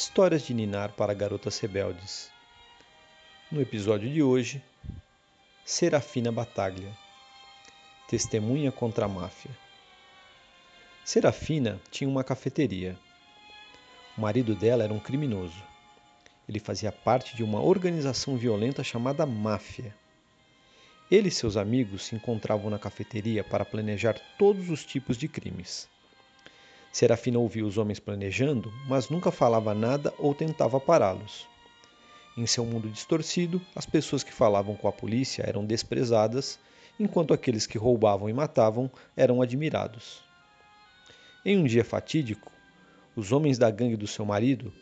Histórias de Ninar para Garotas Rebeldes. No episódio de hoje, Serafina Bataglia Testemunha contra a máfia. Serafina tinha uma cafeteria. O marido dela era um criminoso. Ele fazia parte de uma organização violenta chamada Máfia. Ele e seus amigos se encontravam na cafeteria para planejar todos os tipos de crimes. Serafina ouvia os homens planejando, mas nunca falava nada ou tentava pará-los. Em seu mundo distorcido, as pessoas que falavam com a polícia eram desprezadas, enquanto aqueles que roubavam e matavam eram admirados. Em um dia fatídico, os homens da gangue do seu marido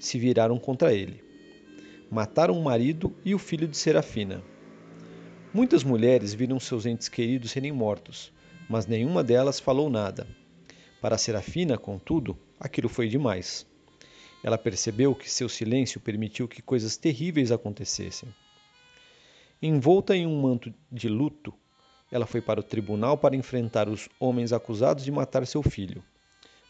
se viraram contra ele. Mataram o marido e o filho de Serafina. Muitas mulheres viram seus entes queridos serem mortos, mas nenhuma delas falou nada para Serafina, contudo, aquilo foi demais. Ela percebeu que seu silêncio permitiu que coisas terríveis acontecessem. Envolta em um manto de luto, ela foi para o tribunal para enfrentar os homens acusados de matar seu filho.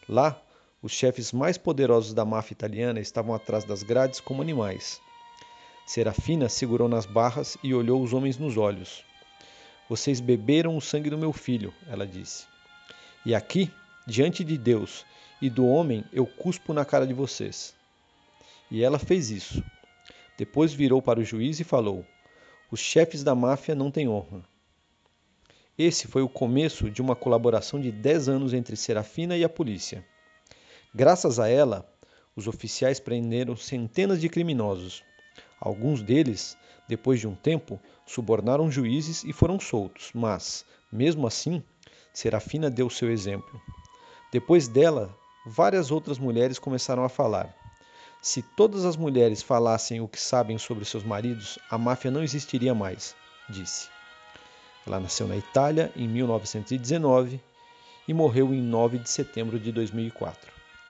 Lá, os chefes mais poderosos da máfia italiana estavam atrás das grades como animais. Serafina segurou nas barras e olhou os homens nos olhos. Vocês beberam o sangue do meu filho, ela disse. E aqui Diante de Deus e do homem eu cuspo na cara de vocês. E ela fez isso. Depois virou para o juiz e falou: Os chefes da máfia não têm honra. Esse foi o começo de uma colaboração de 10 anos entre Serafina e a polícia. Graças a ela, os oficiais prenderam centenas de criminosos. Alguns deles, depois de um tempo, subornaram juízes e foram soltos, mas, mesmo assim, Serafina deu seu exemplo. Depois dela, várias outras mulheres começaram a falar. Se todas as mulheres falassem o que sabem sobre seus maridos, a máfia não existiria mais, disse. Ela nasceu na Itália em 1919 e morreu em 9 de setembro de 2004.